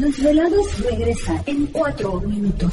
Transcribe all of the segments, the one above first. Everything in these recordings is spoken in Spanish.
Los desvelados regresa en cuatro minutos.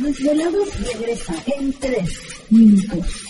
Desvelados regresa en tres minutos.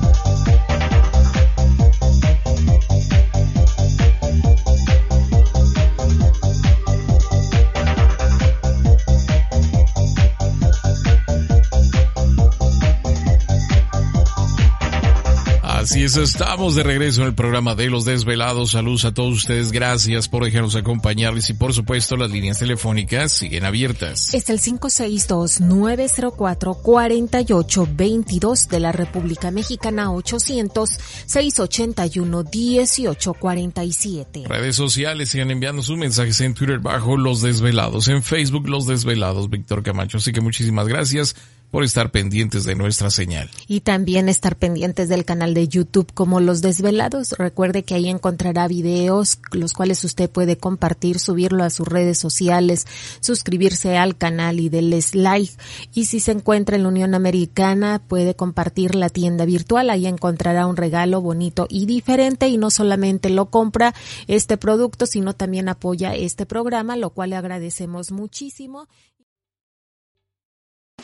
Así es, estamos de regreso en el programa de Los Desvelados. Saludos a todos ustedes, gracias por dejarnos acompañarles y por supuesto las líneas telefónicas siguen abiertas. Es el 562-904-4822 de la República Mexicana 800-681-1847. Redes sociales sigan enviando sus mensajes en Twitter bajo Los Desvelados, en Facebook Los Desvelados, Víctor Camacho. Así que muchísimas gracias por estar pendientes de nuestra señal. Y también estar pendientes del canal de YouTube como Los Desvelados. Recuerde que ahí encontrará videos los cuales usted puede compartir, subirlo a sus redes sociales, suscribirse al canal y darles like. Y si se encuentra en la Unión Americana, puede compartir la tienda virtual. Ahí encontrará un regalo bonito y diferente y no solamente lo compra este producto, sino también apoya este programa, lo cual le agradecemos muchísimo.